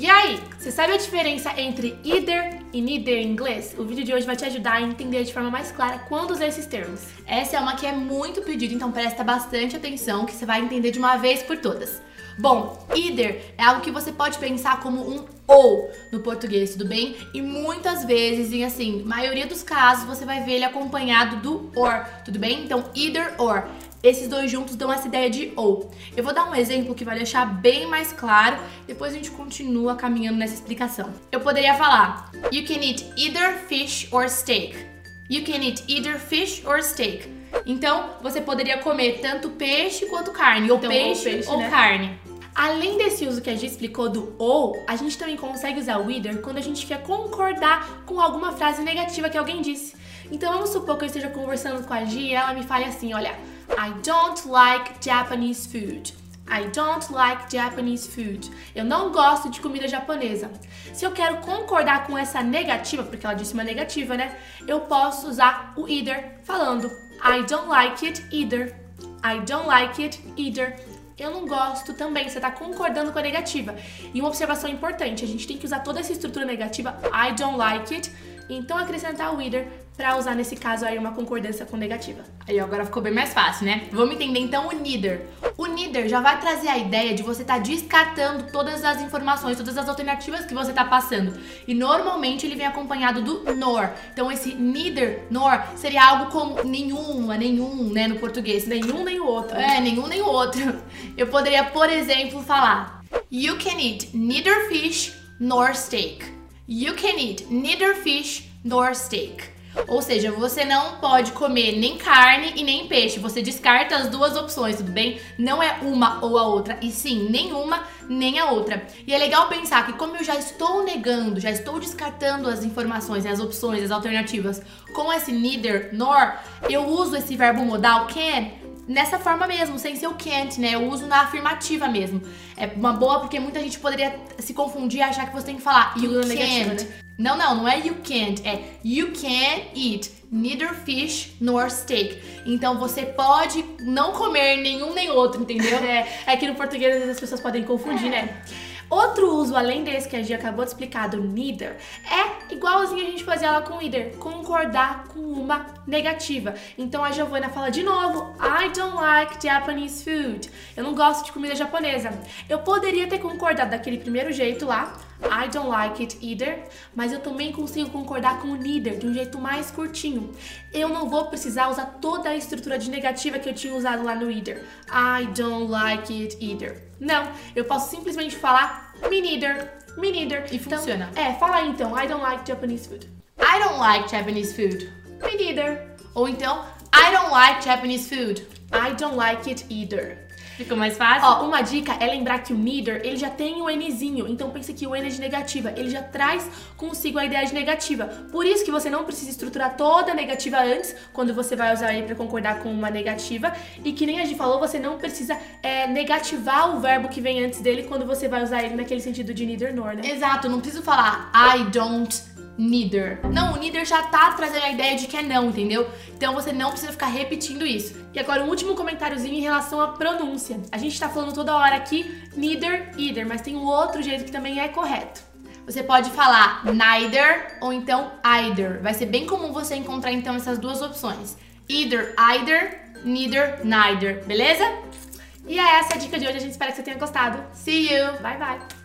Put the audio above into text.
E aí, você sabe a diferença entre either e neither em inglês? O vídeo de hoje vai te ajudar a entender de forma mais clara quando usar esses termos. Essa é uma que é muito pedida, então presta bastante atenção que você vai entender de uma vez por todas. Bom, either é algo que você pode pensar como um ou no português, tudo bem? E muitas vezes, em assim, maioria dos casos, você vai ver ele acompanhado do or, tudo bem? Então, either or. Esses dois juntos dão essa ideia de ou. Eu vou dar um exemplo que vai deixar bem mais claro, depois a gente continua caminhando nessa explicação. Eu poderia falar: You can eat either fish or steak. You can eat either fish or steak. Então, você poderia comer tanto peixe quanto carne, ou Então, peixe ou peixe, ou né? carne. Além desse uso que a gente explicou do ou, a gente também consegue usar o either quando a gente quer concordar com alguma frase negativa que alguém disse. Então vamos supor que eu esteja conversando com a Gi e ela me fale assim, olha, I don't like Japanese food. I don't like Japanese food. Eu não gosto de comida japonesa. Se eu quero concordar com essa negativa, porque ela disse uma negativa, né? Eu posso usar o either falando I don't like it either. I don't like it either. Eu não gosto também, você tá concordando com a negativa. E uma observação importante, a gente tem que usar toda essa estrutura negativa, I don't like it, então acrescentar o either pra usar nesse caso aí uma concordância com negativa. Aí agora ficou bem mais fácil, né? Vamos entender então o neither. O neither já vai trazer a ideia de você estar descartando todas as informações, todas as alternativas que você tá passando. E normalmente ele vem acompanhado do nor. Então esse neither, nor, seria algo como nenhuma, nenhum, né, no português. Nenhum nem o outro. É, nenhum nem o outro. Eu poderia, por exemplo, falar: You can eat neither fish nor steak. You can eat neither fish nor steak. Ou seja, você não pode comer nem carne e nem peixe. Você descarta as duas opções, tudo bem? Não é uma ou a outra, e sim, nenhuma nem a outra. E é legal pensar que como eu já estou negando, já estou descartando as informações, as opções, as alternativas com esse neither nor, eu uso esse verbo modal can nessa forma mesmo, sem ser o can't, né? Eu uso na afirmativa mesmo. É uma boa porque muita gente poderia se confundir e achar que você tem que falar you can't. negativa, né? Não, não, não é you can't, é you can eat neither fish nor steak. Então você pode não comer nenhum nem outro, entendeu? É, é que no português às vezes as pessoas podem confundir, né? Outro uso, além desse que a Gia acabou de explicar, do neither, é igualzinho a gente fazia lá com o either, concordar com uma negativa. Então a Giovanna fala de novo, I don't like Japanese food. Eu não gosto de comida japonesa. Eu poderia ter concordado daquele primeiro jeito lá, I don't like it either, mas eu também consigo concordar com o neither de um jeito mais curtinho. Eu não vou precisar usar toda a estrutura de negativa que eu tinha usado lá no either. I don't like it either. Não, eu posso simplesmente falar me neither, me neither. E funciona. É, fala aí então, I don't like Japanese food. I don't like Japanese food. Me neither. Ou então, I don't like Japanese food. I don't like it either. Ficou mais fácil? Ó, uma dica é lembrar que o neither, ele já tem o Nzinho, então pense que o N é de negativa, ele já traz consigo a ideia de negativa. Por isso que você não precisa estruturar toda a negativa antes, quando você vai usar ele para concordar com uma negativa, e que nem a gente falou, você não precisa é, negativar o verbo que vem antes dele quando você vai usar ele naquele sentido de neither nor, né? Exato, não preciso falar I don't neither. Não, o neither já tá trazendo a ideia de que é não, entendeu? Então você não precisa ficar repetindo isso. E agora um último comentáriozinho em relação à pronúncia. A gente tá falando toda hora aqui neither, either, mas tem um outro jeito que também é correto. Você pode falar neither ou então either. Vai ser bem comum você encontrar então essas duas opções. Either, either, neither, neither, beleza? E é essa a dica de hoje, a gente espera que você tenha gostado. See you! Bye bye!